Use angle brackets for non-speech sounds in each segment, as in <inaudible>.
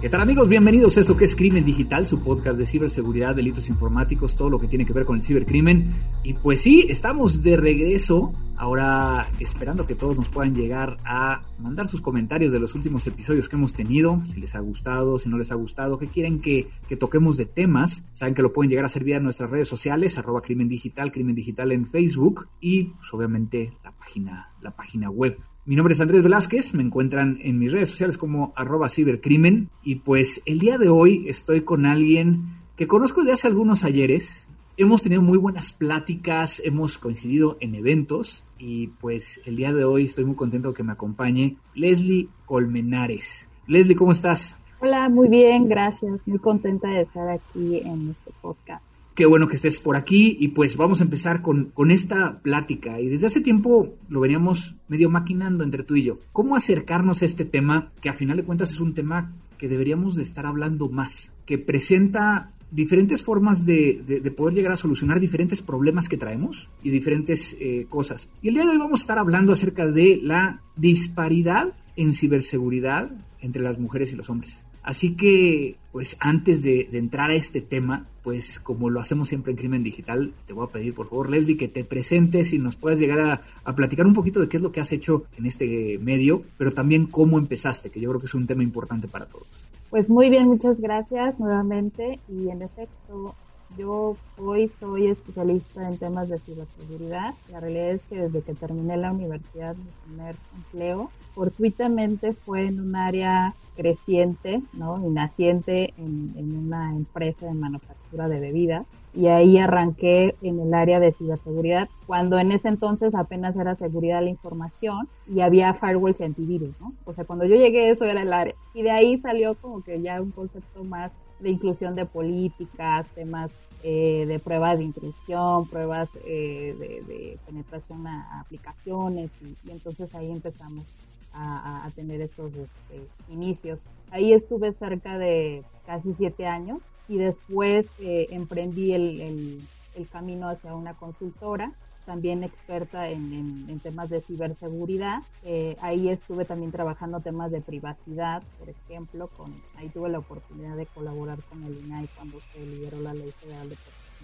¿Qué tal amigos? Bienvenidos a esto que es Crimen Digital, su podcast de ciberseguridad, delitos informáticos, todo lo que tiene que ver con el cibercrimen. Y pues sí, estamos de regreso, ahora esperando que todos nos puedan llegar a mandar sus comentarios de los últimos episodios que hemos tenido, si les ha gustado, si no les ha gustado, qué quieren que, que toquemos de temas. Saben que lo pueden llegar a hacer vía nuestras redes sociales, arroba Crimen Digital, Crimen Digital en Facebook y pues, obviamente la página, la página web. Mi nombre es Andrés Velázquez, me encuentran en mis redes sociales como arroba cibercrimen y pues el día de hoy estoy con alguien que conozco desde hace algunos ayeres. Hemos tenido muy buenas pláticas, hemos coincidido en eventos y pues el día de hoy estoy muy contento que me acompañe Leslie Colmenares. Leslie, ¿cómo estás? Hola, muy bien, gracias. Muy contenta de estar aquí en este podcast. Qué bueno que estés por aquí y pues vamos a empezar con, con esta plática. Y desde hace tiempo lo veníamos medio maquinando entre tú y yo. ¿Cómo acercarnos a este tema que a final de cuentas es un tema que deberíamos de estar hablando más? Que presenta diferentes formas de, de, de, poder llegar a solucionar diferentes problemas que traemos y diferentes eh, cosas. Y el día de hoy vamos a estar hablando acerca de la disparidad en ciberseguridad entre las mujeres y los hombres. Así que, pues antes de, entrar a este tema, pues como lo hacemos siempre en Crimen Digital, te voy a pedir por favor, Leslie, que te presentes y nos puedas llegar a, a, platicar un poquito de qué es lo que has hecho en este medio, pero también cómo empezaste, que yo creo que es un tema importante para todos. Pues muy bien, muchas gracias nuevamente y en efecto, yo hoy soy especialista en temas de ciberseguridad. La realidad es que desde que terminé la universidad, mi primer empleo, fortuitamente fue en un área creciente ¿no? y naciente en, en, una empresa de manufactura de bebidas. Y ahí arranqué en el área de ciberseguridad, cuando en ese entonces apenas era seguridad de la información y había firewalls y antivirus, ¿no? O sea, cuando yo llegué eso era el área. Y de ahí salió como que ya un concepto más de inclusión de políticas, temas eh, de pruebas de intrusión, pruebas eh, de, de, penetración a, aplicaciones y, y, entonces ahí empezamos a, a tener esos este, inicios. Ahí estuve cerca de casi siete años y después eh, emprendí el, el, el, camino hacia una consultora también experta en, en, en temas de ciberseguridad. Eh, ahí estuve también trabajando temas de privacidad, por ejemplo, con, ahí tuve la oportunidad de colaborar con el INAI cuando se liberó la Ley Federal de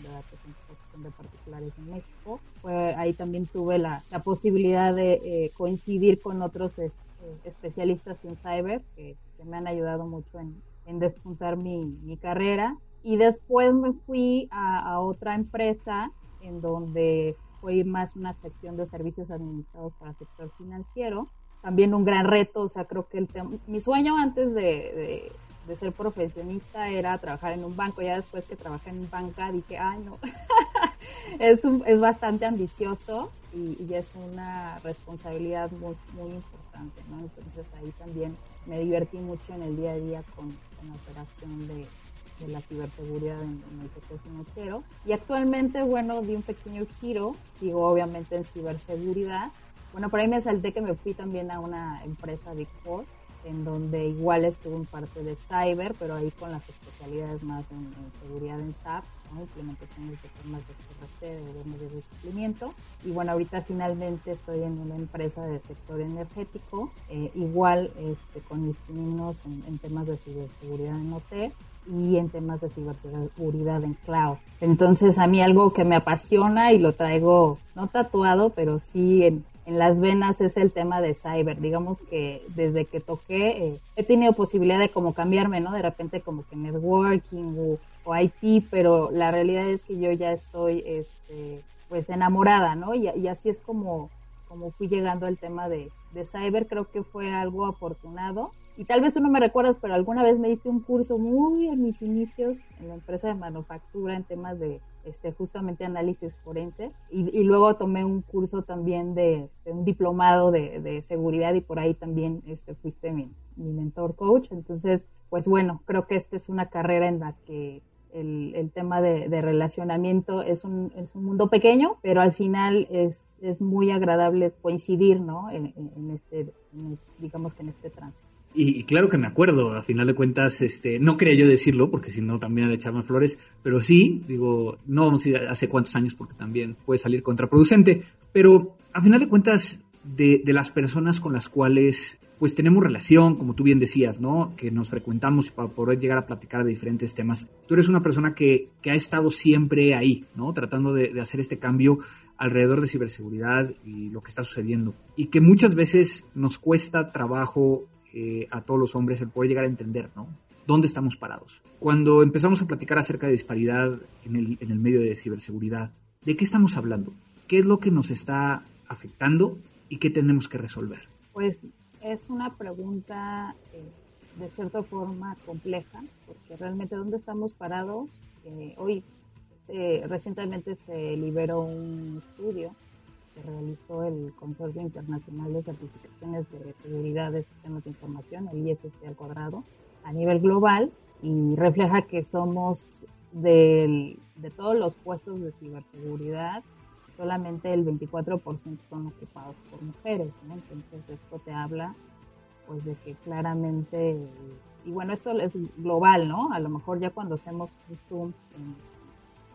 de Datos en Exposición de Particulares en México. Ahí también tuve la, la posibilidad de eh, coincidir con otros este, especialistas en cyber que, que, me han ayudado mucho en, en despuntar mi, mi, carrera. Y después me fui a, a otra empresa en donde fue más una sección de servicios administrados para el sector financiero. También un gran reto, o sea, creo que el mi sueño antes de, de, de, ser profesionista era trabajar en un banco. Ya después que trabajé en banca dije, ay, no, <laughs> es, un, es bastante ambicioso y, y, es una responsabilidad muy, muy importante, ¿no? Entonces ahí también me divertí mucho en el día a día con, con la operación de, de la ciberseguridad en, en, el sector financiero. Y actualmente, bueno, di un pequeño giro, sigo obviamente en ciberseguridad. Bueno, por ahí me salté que me fui también a una empresa Big Four, en donde igual estuve en parte de cyber, pero ahí con las especialidades más en, en seguridad en SAP, ¿no? implementación de temas de CRC, de gobierno de cumplimiento. Y bueno, ahorita finalmente estoy en una empresa del sector energético, eh, igual este, con mis en, en temas de ciberseguridad en OT y en temas de ciberseguridad en cloud. Entonces a mí algo que me apasiona y lo traigo no tatuado, pero sí en, en las venas es el tema de cyber. Digamos que desde que toqué eh, he tenido posibilidad de como cambiarme, ¿no? De repente como que networking o, IT, pero la realidad es que yo ya estoy este, pues enamorada, ¿no? Y, y así es como, como fui llegando al tema de, de cyber. Creo que fue algo afortunado y tal vez tú no me recuerdas, pero alguna vez me diste un curso muy en mis inicios en la empresa de manufactura en temas de este, justamente análisis forense y, luego tomé un curso también de este, un diplomado de, seguridad y por ahí también este, fuiste mi mentor coach. Entonces, pues bueno, creo que esta es una carrera en la que el, tema de, relacionamiento es un, es un mundo pequeño, pero al final es, es muy agradable coincidir, ¿no? En, este, digamos que en este tránsito. Y, claro que me acuerdo, a final de cuentas, este, no quería yo decirlo, porque si no también de echarme flores, pero sí, digo, no vamos a ir hace cuántos años porque también puede salir contraproducente, pero a final de cuentas, de, de las personas con las cuales pues tenemos relación, como tú bien decías, ¿no? Que nos frecuentamos para poder llegar a platicar de diferentes temas. Tú eres una persona que, que ha estado siempre ahí, ¿no? Tratando de, de, hacer este cambio alrededor de ciberseguridad y lo que está sucediendo. Y que muchas veces nos cuesta trabajo eh, a todos los hombres el poder llegar a entender, ¿no? ¿Dónde estamos parados? Cuando empezamos a platicar acerca de disparidad en el, en el medio de ciberseguridad, ¿de qué estamos hablando? ¿Qué es lo que nos está afectando y qué tenemos que resolver? Pues es una pregunta eh, de cierta forma compleja, porque realmente dónde estamos parados. Eh, hoy recientemente se liberó un estudio que realizó el Consorcio Internacional de Certificaciones de Seguridad de Sistemas de Información, el ISC al cuadrado, a nivel global y refleja que somos de todos los puestos de ciberseguridad, solamente el 24% son ocupados por mujeres, Entonces esto te habla pues de que claramente, y bueno, esto es global, ¿no? A lo mejor ya cuando hacemos Zoom en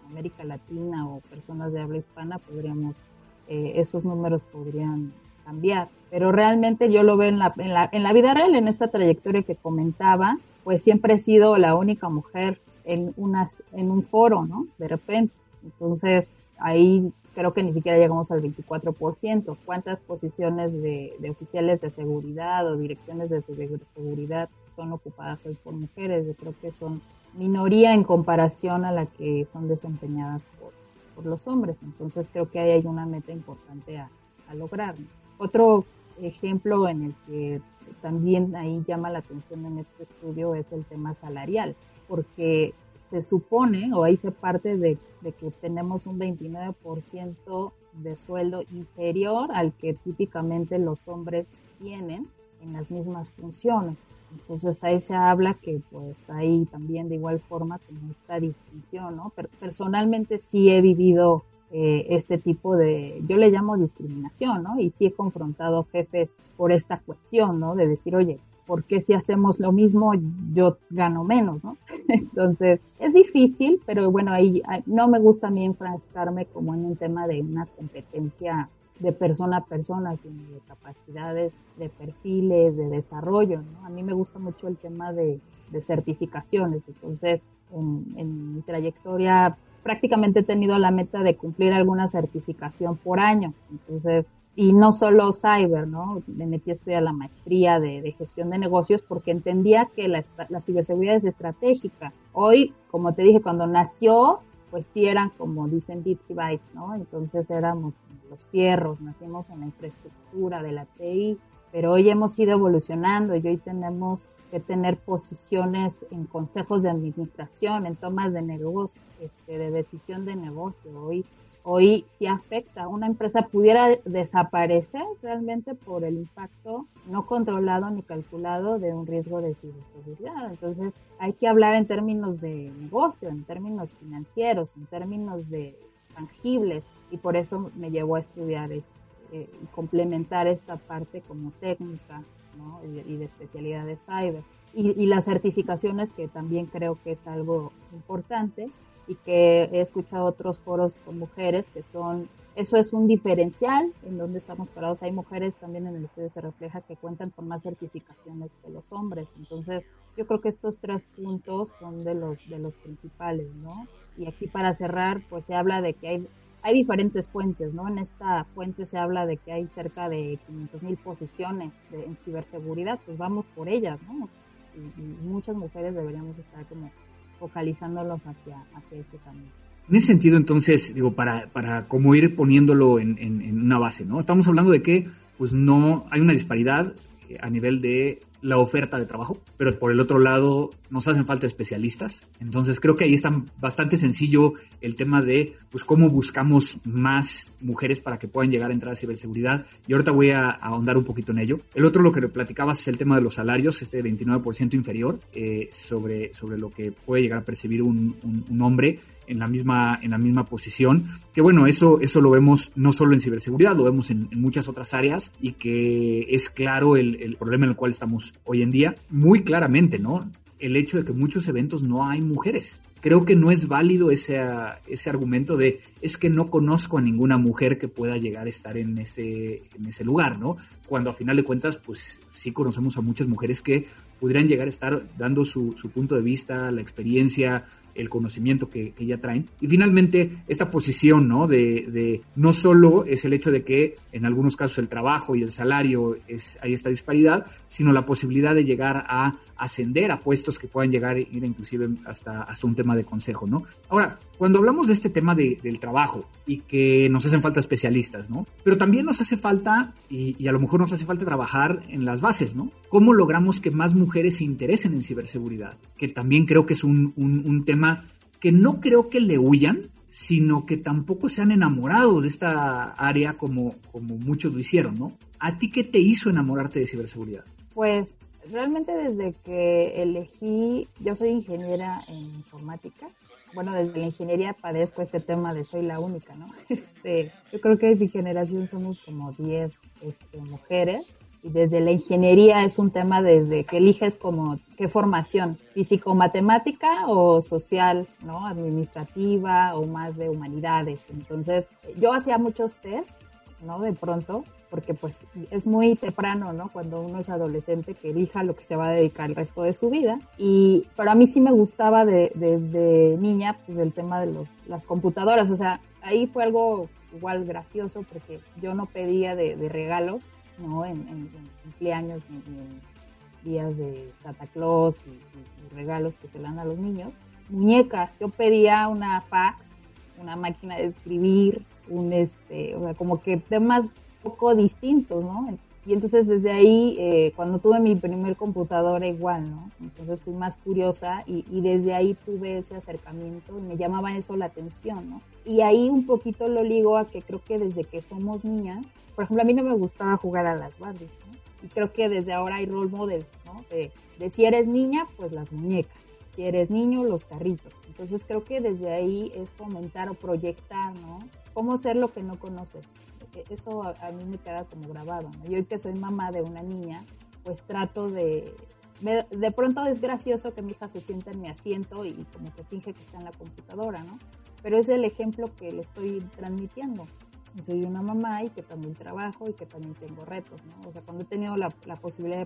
América Latina o personas de habla hispana podríamos, eh, esos números podrían cambiar. Pero realmente yo lo veo en la, en, la, en la vida real, en esta trayectoria que comentaba, pues siempre he sido la única mujer en, unas, en un foro, ¿no? De repente. Entonces, ahí creo que ni siquiera llegamos al 24%. ¿Cuántas posiciones de, oficiales de seguridad o direcciones de seguridad son ocupadas hoy por mujeres? Yo creo que son minoría en comparación a la que son desempeñadas por, los hombres. Entonces creo que ahí hay una meta importante a, lograr. Otro ejemplo en el que también ahí llama la atención en este estudio es el tema salarial, porque se supone o ahí se parte de, que tenemos un 29% de sueldo inferior al que típicamente los hombres tienen en las mismas funciones. Entonces ahí se habla que pues hay también de igual forma como esta distinción, ¿no? personalmente sí he vivido eh, este tipo de, yo le llamo discriminación, ¿no? Y sí he confrontado jefes por esta cuestión, ¿no? De decir, oye, porque si hacemos lo mismo yo gano menos, ¿no? <laughs> Entonces, es difícil, pero bueno, ahí no me gusta a mí enfrascarme como en un tema de una competencia de persona a persona, sino de capacidades, de perfiles, de desarrollo, ¿no? A mí me gusta mucho el tema de, certificaciones, entonces en, mi trayectoria prácticamente he tenido la meta de cumplir alguna certificación por año, entonces y no solo cyber, ¿no? Me metí a estudiar la maestría de, gestión de negocios porque entendía que la, ciberseguridad es estratégica. Hoy, como te dije, cuando nació, pues sí eran como dicen bits y bytes, ¿no? Entonces éramos los fierros, nacimos en la infraestructura de la TI, pero hoy hemos ido evolucionando y hoy tenemos que tener posiciones en consejos de administración, en tomas de negocio, este, de decisión de negocio. Hoy hoy sí afecta. Una empresa pudiera desaparecer realmente por el impacto no controlado ni calculado de un riesgo de ciberseguridad. Entonces hay que hablar en términos de negocio, en términos financieros, en términos de tangibles y por eso me llevó a estudiar eh, y complementar esta parte como técnica y, de especialidad de cyber. y las certificaciones que también creo que es algo importante y que he escuchado otros foros con mujeres que son, eso es un diferencial en donde estamos parados. Hay mujeres también en el estudio se refleja que cuentan con más certificaciones que los hombres. Entonces, yo creo que estos tres puntos son de los, de los principales, ¿no? Y aquí para cerrar, pues se habla de que hay, hay diferentes fuentes, ¿no? En esta fuente se habla de que hay cerca de 500 mil posiciones en ciberseguridad, pues vamos por ellas, ¿no? y muchas mujeres deberíamos estar como focalizándolos hacia, hacia ese camino. En ese sentido, entonces, digo, para, para como ir poniéndolo en, en, una base, ¿no? Estamos hablando de que, pues, no hay una disparidad eh, a nivel de la oferta de trabajo, pero por el otro lado nos hacen falta especialistas. Entonces creo que ahí está bastante sencillo el tema de pues cómo buscamos más mujeres para que puedan llegar a entrar a ciberseguridad. Y ahorita voy a, ahondar un poquito en ello. El otro, lo que platicabas, es el tema de los salarios, este 29% inferior eh, sobre, sobre lo que puede llegar a percibir un, un hombre en la misma, en la misma posición. Que bueno, eso, eso lo vemos no solo en ciberseguridad, lo vemos en, muchas otras áreas y que es claro el, el, problema en el cual estamos hoy en día, muy claramente, ¿no? El hecho de que muchos eventos no hay mujeres. Creo que no es válido ese, ese argumento de es que no conozco a ninguna mujer que pueda llegar a estar en ese, en ese lugar, ¿no? Cuando a final de cuentas, pues sí conocemos a muchas mujeres que pudieran llegar a estar dando su, su punto de vista, la experiencia, el conocimiento que, ya traen. Y finalmente, esta posición, ¿no? De, de, no solo es el hecho de que en algunos casos el trabajo y el salario es, hay esta disparidad, sino la posibilidad de llegar a ascender a puestos que puedan llegar ir inclusive hasta, hasta un tema de consejo, ¿no? Ahora, cuando hablamos de este tema del trabajo y que nos hacen falta especialistas, ¿no? Pero también nos hace falta, y, a lo mejor nos hace falta trabajar en las bases, ¿no? ¿Cómo logramos que más mujeres se interesen en ciberseguridad? Que también creo que es un, un tema que no creo que le huyan, sino que tampoco se han enamorado de esta área como, como muchos lo hicieron, ¿no? ¿A ti qué te hizo enamorarte de ciberseguridad? Pues realmente desde que elegí, yo soy ingeniera en informática, bueno, desde la ingeniería padezco este tema de soy la única, ¿no? <laughs> Este, yo creo que en mi generación somos como 10 este, mujeres y desde la ingeniería es un tema desde que eliges como qué formación, físico-matemática o social, ¿no? Administrativa o más de humanidades. Entonces, yo hacía muchos test, ¿no? De pronto, porque pues es muy temprano, ¿no? Cuando uno es adolescente que elija lo que se va a dedicar el resto de su vida. Y pero a mí sí me gustaba desde niña, pues el tema de los, las computadoras, o sea, ahí fue algo igual gracioso porque yo no pedía de, regalos, ¿no? En, cumpleaños ni, en días de Santa Claus y, y, regalos que se le dan a los niños. Muñecas, yo pedía una fax, una máquina de escribir, un este, o sea, como que temas poco distintos, ¿no? Y entonces desde ahí, eh, cuando tuve mi primer computadora igual, ¿no? Entonces fui más curiosa y, desde ahí tuve ese acercamiento y me llamaba eso la atención, ¿no? Y ahí un poquito lo ligo a que creo que desde que somos niñas, por ejemplo, a mí no me gustaba jugar a las Barbies, ¿no? Y creo que desde ahora hay role models, ¿no? De, de si eres niña, pues las muñecas. Si eres niño, los carritos. Entonces creo que desde ahí es fomentar o proyectar, ¿no? Cómo ser lo que no conoces eso a, mí me queda como grabado. Yo hoy que soy mamá de una niña, pues trato de... de pronto es gracioso que mi hija se sienta en mi asiento y como que finge que está en la computadora, ¿no? Pero es el ejemplo que le estoy transmitiendo. Soy una mamá y que también trabajo y que también tengo retos, ¿no? O sea, cuando he tenido la, la posibilidad de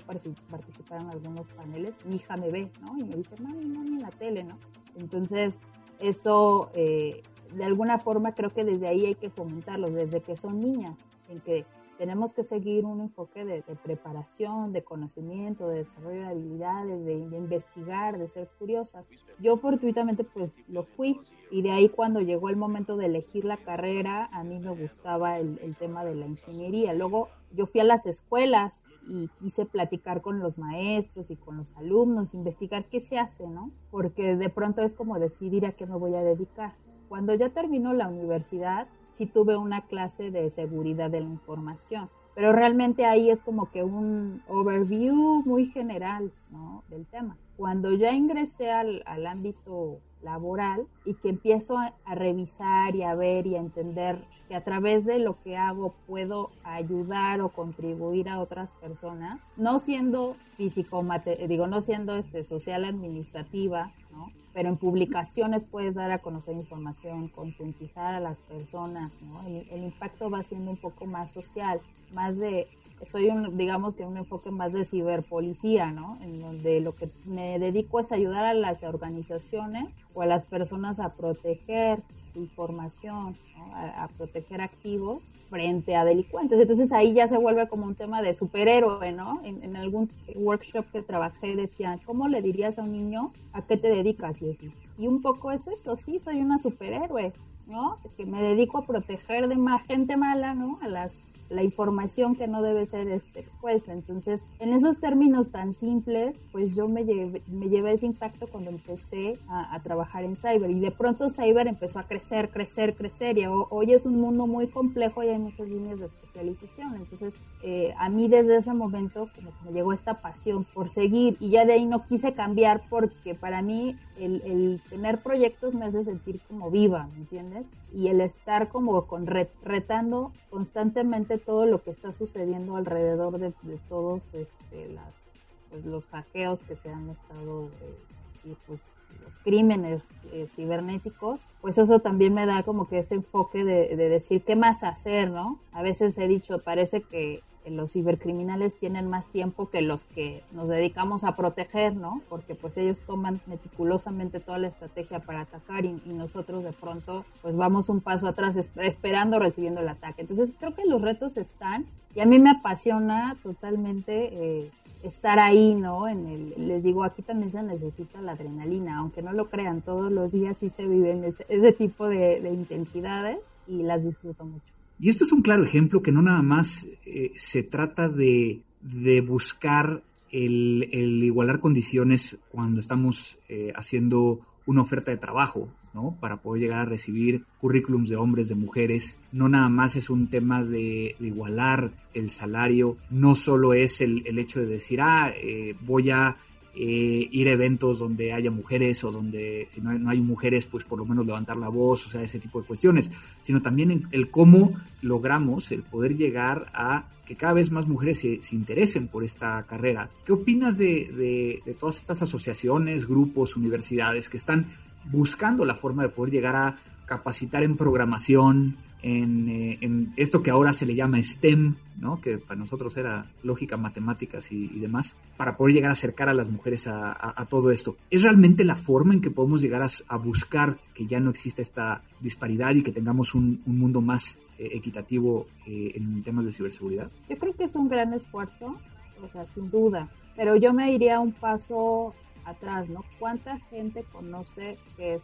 participar en algunos paneles, mi hija me ve, ¿no? Y me dice, mami, mami, en la tele, ¿no? Entonces, eso eh, de alguna forma creo que desde ahí hay que fomentarlos, desde que son niñas, en que tenemos que seguir un enfoque de, preparación, de conocimiento, de desarrollo de habilidades, de, investigar, de ser curiosas. Yo fortuitamente pues lo fui y de ahí cuando llegó el momento de elegir la carrera, a mí me gustaba el tema de la ingeniería. Luego yo fui a las escuelas y quise platicar con los maestros y con los alumnos, investigar qué se hace, ¿no? Porque de pronto es como decidir a qué me voy a dedicar. Cuando ya terminó la universidad, sí tuve una clase de seguridad de la información, pero realmente ahí es como que un overview muy general ¿no? del tema. Cuando ya ingresé al, al ámbito laboral y que empiezo a, revisar y a ver y a entender que a través de lo que hago puedo ayudar o contribuir a otras personas, no siendo físico, digo, no siendo este, social administrativa, ¿no? pero en publicaciones puedes dar a conocer información, concientizar a las personas, ¿no? el, el impacto va siendo un poco más social, más de soy un, digamos que un enfoque más de ciberpolicía, ¿no? En donde lo que me dedico es ayudar a las organizaciones o a las personas a proteger información, a, proteger activos frente a delincuentes. Entonces ahí ya se vuelve como un tema de superhéroe, ¿no? En, algún workshop que trabajé decían, ¿cómo le dirías a un niño a qué te dedicas? Y, y un poco es eso, sí, soy una superhéroe, ¿no? Que me dedico a proteger de más gente mala, ¿no? A las la información que no debe ser este, expuesta. Entonces, en esos términos tan simples, pues yo me llevé, me llevé ese impacto cuando empecé a, trabajar en cyber y de pronto cyber empezó a crecer, crecer, crecer y hoy es un mundo muy complejo y hay muchas líneas de especialización. Entonces, eh, a mí desde ese momento me llegó esta pasión por seguir y ya de ahí no quise cambiar porque para mí el, tener proyectos me hace sentir como viva, ¿me entiendes? Y el estar como con retando constantemente todo lo que está sucediendo alrededor de, todos este, las, pues, los hackeos que se han estado eh, y pues los crímenes eh, cibernéticos, pues eso también me da como que ese enfoque de, de decir qué más hacer, ¿no? A veces he dicho, parece que los cibercriminales tienen más tiempo que los que nos dedicamos a proteger, ¿no? Porque pues ellos toman meticulosamente toda la estrategia para atacar y, nosotros de pronto pues vamos un paso atrás esperando recibiendo el ataque. Entonces creo que los retos están y a mí me apasiona totalmente eh, estar ahí, ¿no? En el, les digo, aquí también se necesita la adrenalina, aunque no lo crean, todos los días sí se viven ese, tipo de intensidades y las disfruto mucho. Y esto es un claro ejemplo que no nada más eh, se trata de, buscar el, igualar condiciones cuando estamos eh, haciendo una oferta de trabajo, ¿no? Para poder llegar a recibir currículums de hombres, de mujeres. No nada más es un tema de, igualar el salario, no solo es el, hecho de decir, ah, eh, voy a eh, ir a eventos donde haya mujeres o donde si no hay, no hay, mujeres, pues por lo menos levantar la voz, o sea, ese tipo de cuestiones, sino también el cómo logramos el poder llegar a que cada vez más mujeres se, interesen por esta carrera. ¿Qué opinas de, de todas estas asociaciones, grupos, universidades que están buscando la forma de poder llegar a capacitar en programación, eh, en, esto que ahora se le llama STEM, ¿no? que para nosotros era lógica, matemáticas y, demás, para poder llegar a acercar a las mujeres a, todo esto. ¿Es realmente la forma en que podemos llegar a, buscar que ya no exista esta disparidad y que tengamos un, mundo más eh, equitativo eh, en temas de ciberseguridad? Yo creo que es un gran esfuerzo, o sea, sin duda, pero yo me iría un paso atrás, ¿no? ¿Cuánta gente conoce qué es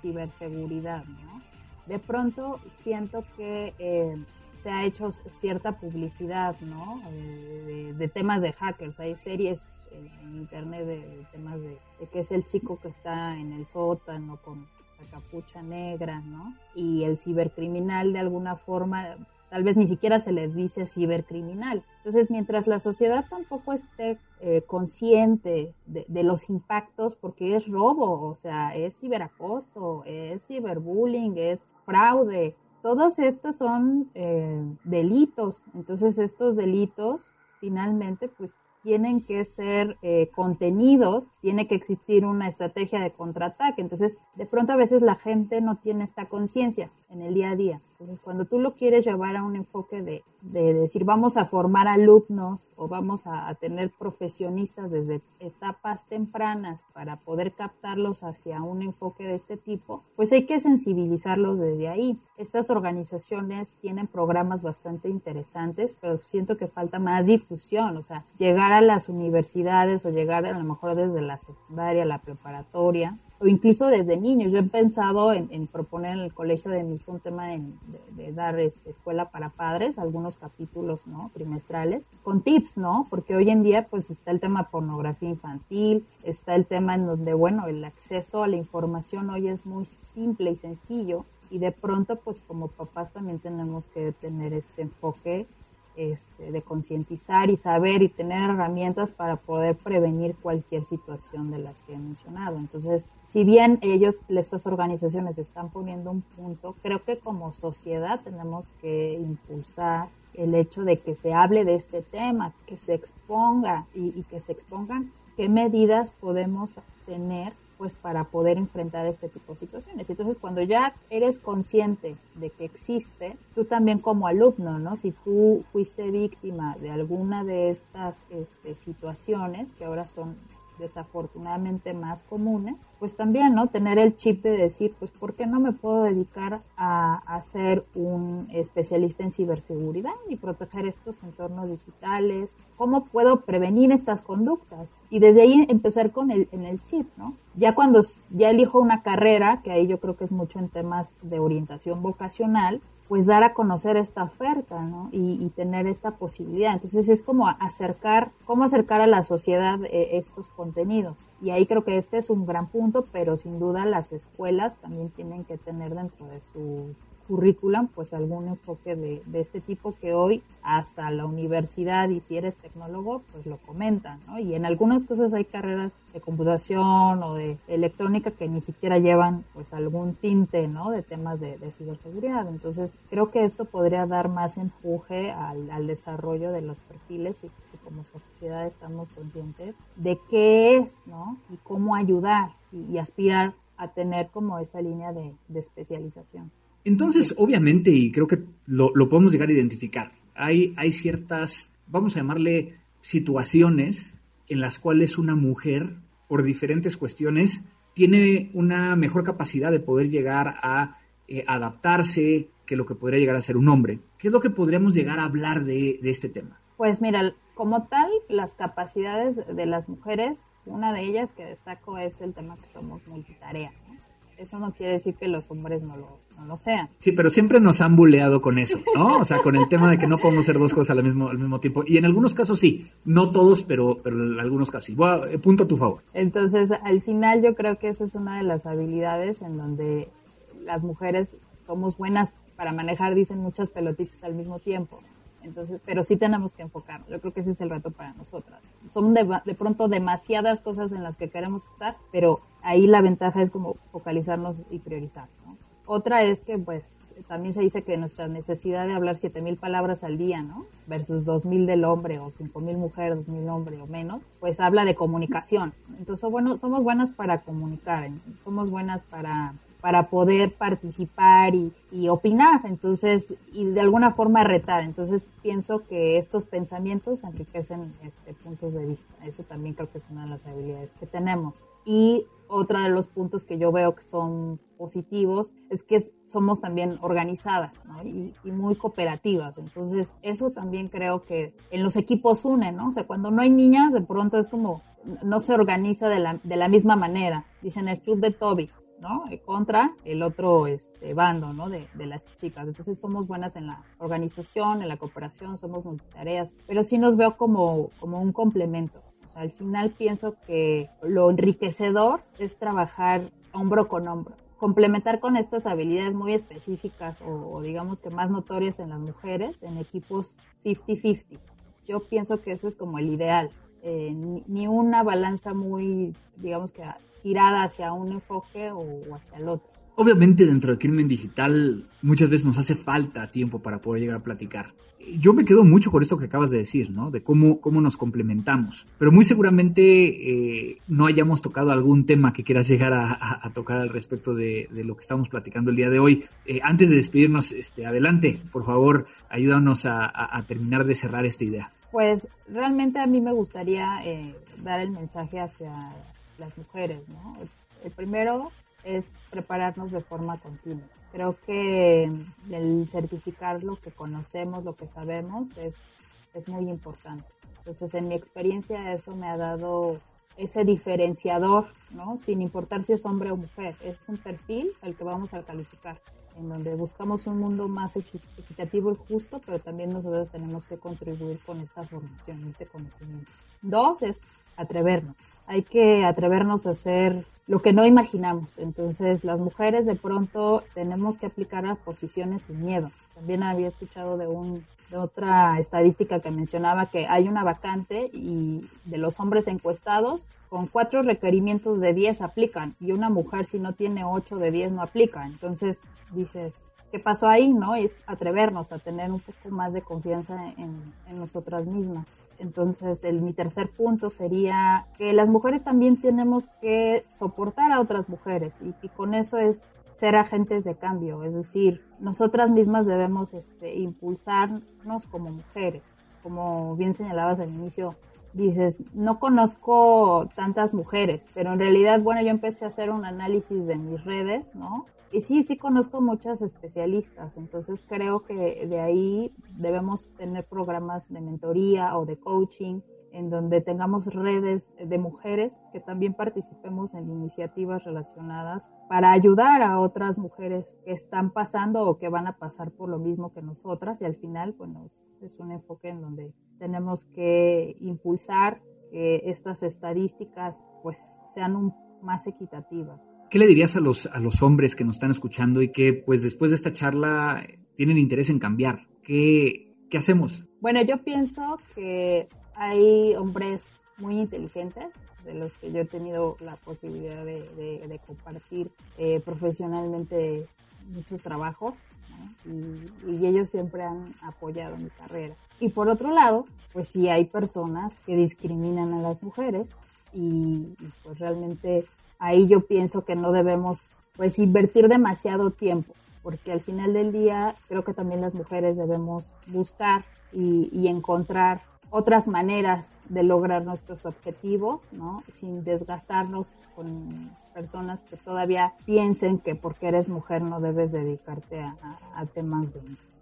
ciberseguridad, ¿no? de pronto siento que eh, se ha hecho cierta publicidad, ¿no? Eh, de, temas de hackers. Hay series en, internet de, temas de, de, que es el chico que está en el sótano con la capucha negra, ¿no? Y el cibercriminal de alguna forma tal vez ni siquiera se le dice cibercriminal. Entonces, mientras la sociedad tampoco esté eh, consciente de, los impactos, porque es robo, o sea, es ciberacoso, es ciberbullying, es fraude, todos estos son eh, delitos. Entonces, estos delitos finalmente pues tienen que ser eh, contenidos, tiene que existir una estrategia de contraataque. Entonces, de pronto a veces la gente no tiene esta conciencia en el día a día. Entonces, cuando tú lo quieres llevar a un enfoque de, decir, vamos a formar alumnos o vamos a, tener profesionistas desde etapas tempranas para poder captarlos hacia un enfoque de este tipo, pues hay que sensibilizarlos desde ahí. Estas organizaciones tienen programas bastante interesantes, pero siento que falta más difusión, o sea, llegar a las universidades o llegar a lo mejor desde la secundaria, la preparatoria, o incluso desde niños. Yo he pensado en, proponer en el colegio de mis un tema de, dar este, escuela para padres, algunos capítulos, ¿no? Trimestrales, con tips, ¿no? Porque hoy en día, pues, está el tema pornografía infantil, está el tema en donde, bueno, el acceso a la información hoy es muy simple y sencillo, y de pronto, pues, como papás también tenemos que tener este enfoque este, de concientizar y saber y tener herramientas para poder prevenir cualquier situación de las que he mencionado. Entonces, si bien ellos, estas organizaciones están poniendo un punto, creo que como sociedad tenemos que impulsar el hecho de que se hable de este tema, que se exponga y, y que se expongan qué medidas podemos tener pues para poder enfrentar este tipo de situaciones. Entonces, cuando ya eres consciente de que existe, tú también como alumno, ¿no? Si tú fuiste víctima de alguna de estas este, situaciones que ahora son desafortunadamente más comunes, pues también, ¿no? Tener el chip de decir, pues, ¿por qué no me puedo dedicar a, a ser un especialista en ciberseguridad y proteger estos entornos digitales? ¿Cómo puedo prevenir estas conductas? Y desde ahí empezar con el, en el chip, ¿no? Ya cuando ya elijo una carrera, que ahí yo creo que es mucho en temas de orientación vocacional, pues dar a conocer esta oferta, ¿no? Y, tener esta posibilidad. Entonces es como acercar, cómo acercar a la sociedad eh, estos contenidos. Y ahí creo que este es un gran punto, pero sin duda las escuelas también tienen que tener dentro de su currículum, pues algún enfoque de, este tipo que hoy hasta la universidad y si eres tecnólogo, pues lo comentan, ¿no? Y en algunas cosas hay carreras de computación o de electrónica que ni siquiera llevan pues algún tinte, ¿no? De temas de, ciberseguridad. Entonces creo que esto podría dar más empuje al, al desarrollo de los perfiles y que como sociedad estamos conscientes de qué es, ¿no? Y cómo ayudar y, aspirar a tener como esa línea de, de especialización. Entonces, obviamente, y creo que lo, podemos llegar a identificar, hay, hay ciertas, vamos a llamarle, situaciones en las cuales una mujer, por diferentes cuestiones, tiene una mejor capacidad de poder llegar a eh, adaptarse que lo que podría llegar a ser un hombre. ¿Qué es lo que podríamos llegar a hablar de, de este tema? Pues mira, como tal, las capacidades de las mujeres, una de ellas que destaco es el tema que somos multitarea eso no quiere decir que los hombres no lo, no lo sean. Sí, pero siempre nos han buleado con eso, ¿no? O sea, con el tema de que no podemos hacer dos cosas al mismo, al mismo tiempo. Y en algunos casos sí, no todos, pero, pero en algunos casos sí. Bueno, punto a tu favor. Entonces, al final yo creo que esa es una de las habilidades en donde las mujeres somos buenas para manejar, dicen, muchas pelotitas al mismo tiempo. Entonces, pero sí tenemos que enfocarnos. Yo creo que ese es el reto para nosotras. Son de, de, pronto demasiadas cosas en las que queremos estar, pero ahí la ventaja es como focalizarnos y priorizar. ¿no? Otra es que, pues, también se dice que nuestra necesidad de hablar 7000 palabras al día, ¿no? Versus 2000 del hombre o 5000 mujeres, 2000 hombre o menos, pues habla de comunicación. Entonces, bueno, somos buenas para comunicar, somos buenas para para poder participar y, opinar, entonces, y de alguna forma retar. Entonces, pienso que estos pensamientos enriquecen este, puntos de vista. Eso también creo que es una de las habilidades que tenemos. Y otro de los puntos que yo veo que son positivos es que somos también organizadas y, muy cooperativas. Entonces, eso también creo que en los equipos une, ¿no? O sea, cuando no hay niñas, de pronto es como no se organiza de la, de la misma manera. Dicen el club de Toby, ¿no? Eh, contra el otro este, bando, ¿no? De, las chicas. Entonces somos buenas en la organización, en la cooperación, somos multitareas, pero sí nos veo como, un complemento. O al final pienso que lo enriquecedor es trabajar hombro con hombro complementar con estas habilidades muy específicas o, digamos que más notorias en las mujeres en equipos 50-50. Yo pienso que eso es como el ideal. Eh, ni, una balanza muy, digamos que girada hacia un enfoque o, hacia el otro. Obviamente dentro del crimen digital muchas veces nos hace falta tiempo para poder llegar a platicar. Yo me quedo mucho con esto que acabas de decir, ¿no? De cómo, cómo nos complementamos. Pero muy seguramente eh, no hayamos tocado algún tema que quieras llegar a, tocar al respecto de, lo que estamos platicando el día de hoy. Eh, antes de despedirnos, este, adelante, por favor, ayúdanos a, terminar de cerrar esta idea. Pues realmente a mí me gustaría eh, dar el mensaje hacia las mujeres, ¿no? El primero es prepararnos de forma continua. Creo que el certificar lo que conocemos, lo que sabemos, es, es muy importante. Entonces, en mi experiencia, eso me ha dado ese diferenciador, ¿no? Sin importar si es hombre o mujer. Es un perfil al que vamos a calificar, en donde buscamos un mundo más equitativo y justo, pero también nosotros tenemos que contribuir con esta formación, este conocimiento. Dos es atrevernos hay que atrevernos a hacer lo que no imaginamos. Entonces, las mujeres de pronto tenemos que aplicar a posiciones sin miedo. También había escuchado de, un, de otra estadística que mencionaba que hay una vacante y de los hombres encuestados, con cuatro requerimientos de 10 aplican y una mujer si no tiene ocho de 10 no aplica. Entonces, dices, ¿qué pasó ahí? ¿No? Es atrevernos a tener un poco más de confianza en, en nosotras mismas. Entonces, el, mi tercer punto sería que las mujeres también tenemos que soportar a otras mujeres y, con eso es ser agentes de cambio, es decir, nosotras mismas debemos este, impulsarnos como mujeres. Como bien señalabas al inicio, dices, no conozco tantas mujeres, pero en realidad, bueno, yo empecé a hacer un análisis de mis redes, ¿no? Y sí, sí conozco muchas especialistas, entonces creo que de ahí debemos tener programas de mentoría o de coaching en donde tengamos redes de mujeres que también participemos en iniciativas relacionadas para ayudar a otras mujeres que están pasando o que van a pasar por lo mismo que nosotras y al final, bueno, es un enfoque en donde tenemos que impulsar que estas estadísticas pues sean un, más equitativas. ¿Qué le dirías a los, a los hombres que nos están escuchando y que pues después de esta charla tienen interés en cambiar? ¿Qué, qué hacemos? Bueno, yo pienso que hay hombres muy inteligentes de los que yo he tenido la posibilidad de, compartir eh, profesionalmente muchos trabajos y, ellos siempre han apoyado mi carrera. Y por otro lado, pues sí hay personas que discriminan a las mujeres y, pues realmente ahí yo pienso que no debemos pues invertir demasiado tiempo porque al final del día creo que también las mujeres debemos buscar y, y encontrar otras maneras de lograr nuestros objetivos, ¿no? Sin desgastarnos con personas que todavía piensen que porque eres mujer no debes dedicarte a, temas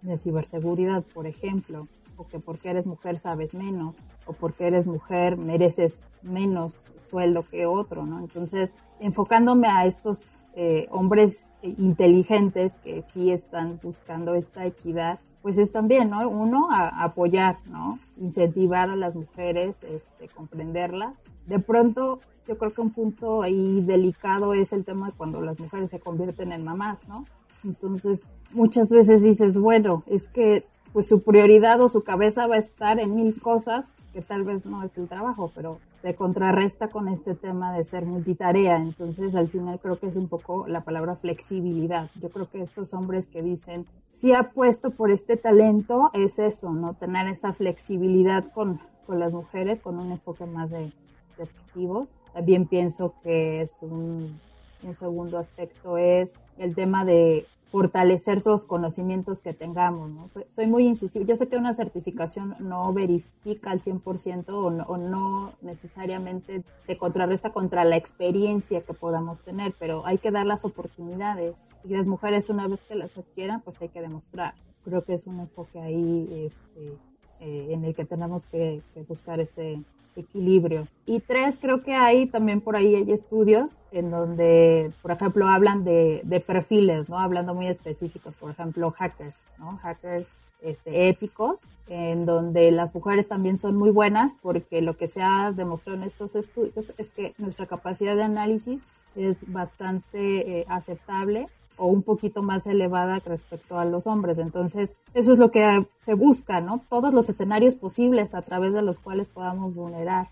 de, ciberseguridad, por ejemplo, o que porque eres mujer sabes menos, o porque eres mujer mereces menos sueldo que otro, ¿no? Entonces, enfocándome a estos eh, hombres inteligentes que sí están buscando esta equidad, pues es también, ¿no? Uno, a, apoyar, ¿no? Incentivar a las mujeres, este, comprenderlas. De pronto, yo creo que un punto ahí delicado es el tema de cuando las mujeres se convierten en mamás, ¿no? Entonces, muchas veces dices, bueno, es que pues su prioridad o su cabeza va a estar en mil cosas que tal vez no es el trabajo, pero se contrarresta con este tema de ser multitarea. Entonces, al final creo que es un poco la palabra flexibilidad. Yo creo que estos hombres que dicen, si apuesto por este talento, es eso, ¿no? Tener esa flexibilidad con, con las mujeres, con un enfoque más de, de objetivos. También pienso que es un, un segundo aspecto es el tema de fortalecer los conocimientos que tengamos. ¿no? Soy muy incisivo. Yo sé que una certificación no verifica al 100% o o no necesariamente se contrarresta contra la experiencia que podamos tener, pero hay que dar las oportunidades. Y las mujeres una vez que las adquieran, pues hay que demostrar. Creo que es un enfoque ahí este, eh, en el que tenemos que buscar ese, equilibrio. Y tres, creo que hay también por ahí hay estudios en donde, por ejemplo, hablan de, de perfiles, ¿no? Hablando muy específicos, por ejemplo, hackers, ¿no? Hackers este, éticos, en donde las mujeres también son muy buenas porque lo que se ha demostrado en estos estudios es que nuestra capacidad de análisis es bastante eh, aceptable o un poquito más elevada respecto a los hombres. Entonces, eso es lo que se busca, ¿no? Todos los escenarios posibles a través de los cuales podamos vulnerar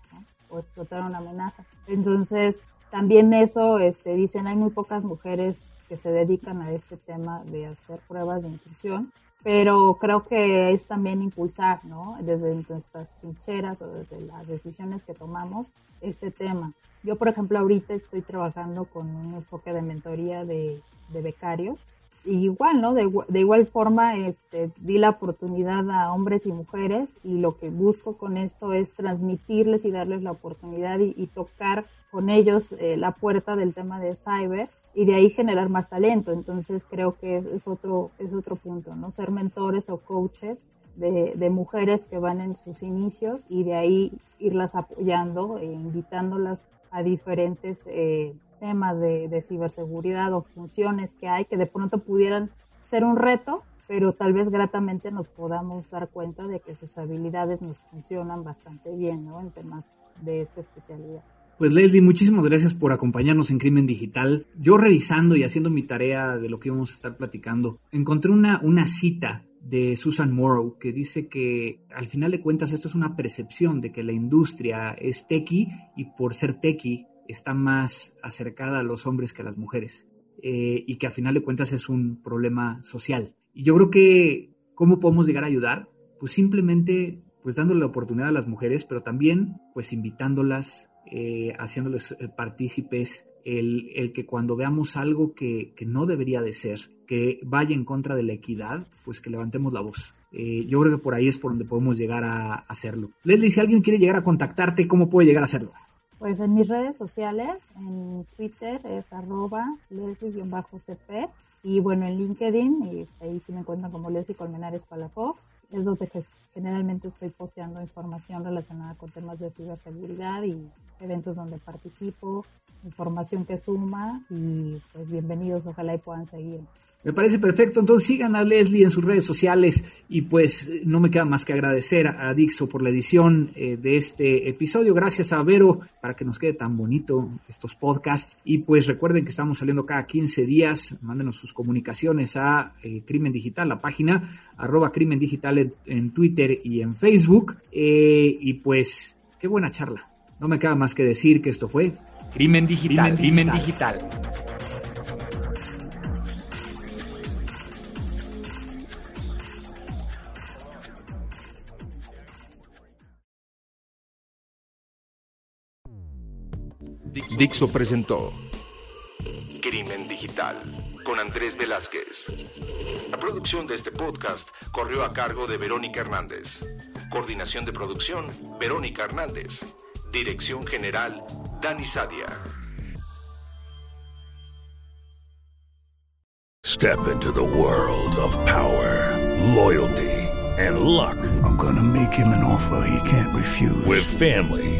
o explotar una amenaza. Entonces, también eso, este, dicen, hay muy pocas mujeres que se dedican a este tema de hacer pruebas de intrusión, pero creo que es también impulsar, ¿no? Desde nuestras trincheras o desde las decisiones que tomamos este tema. Yo, por ejemplo, ahorita estoy trabajando con un enfoque de mentoría de de becarios. Y igual, ¿no? De, de, igual forma, este, di la oportunidad a hombres y mujeres y lo que busco con esto es transmitirles y darles la oportunidad y, tocar con ellos eh, la puerta del tema de cyber y de ahí generar más talento. Entonces creo que es, otro, es otro punto, ¿no? Ser mentores o coaches de, de, mujeres que van en sus inicios y de ahí irlas apoyando e invitándolas a diferentes eh, temas de, ciberseguridad o funciones que hay que de pronto pudieran ser un reto, pero tal vez gratamente nos podamos dar cuenta de que sus habilidades nos funcionan bastante bien ¿no? en temas de esta especialidad. Pues Leslie, muchísimas gracias por acompañarnos en Crimen Digital. Yo revisando y haciendo mi tarea de lo que íbamos a estar platicando, encontré una, una cita de Susan Morrow que dice que al final de cuentas esto es una percepción de que la industria es tequi y por ser tequi está más acercada a los hombres que a las mujeres eh, y que a final de cuentas es un problema social. Y yo creo que, ¿cómo podemos llegar a ayudar? Pues simplemente pues dándole la oportunidad a las mujeres, pero también pues invitándolas, eh, haciéndoles eh, partícipes, el, el, que cuando veamos algo que, que, no debería de ser, que vaya en contra de la equidad, pues que levantemos la voz. yo creo que por ahí es por donde podemos llegar a hacerlo. Leslie, si alguien quiere llegar a contactarte, ¿cómo puede llegar a hacerlo? Pues en mis redes sociales, en Twitter es arroba leslie-cp y bueno, en LinkedIn, y ahí sí me encuentran como Leslie Colmenares Palafox es donde generalmente estoy posteando información relacionada con temas de ciberseguridad y eventos donde participo, información que suma y pues bienvenidos, ojalá y puedan seguir. Me parece perfecto. Entonces sigan a Leslie en sus redes sociales y pues no me queda más que agradecer a Dixo por la edición eh, de este episodio. Gracias a Vero para que nos quede tan bonito estos podcasts. Y pues recuerden que estamos saliendo cada 15 días. Mándenos sus comunicaciones a eh, Crimen Digital, la página arroba Crimen Digital en, Twitter y en Facebook. Eh, y pues qué buena charla. No me queda más que decir que esto fue Crimen Digital. Crimen digital. Dixo presentó Crimen Digital con Andrés Velázquez. La producción de este podcast corrió a cargo de Verónica Hernández. Coordinación de producción, Verónica Hernández. Dirección General, Dani Sadia. Step into the world of power, loyalty, and luck. I'm gonna make him an offer he can't refuse. With family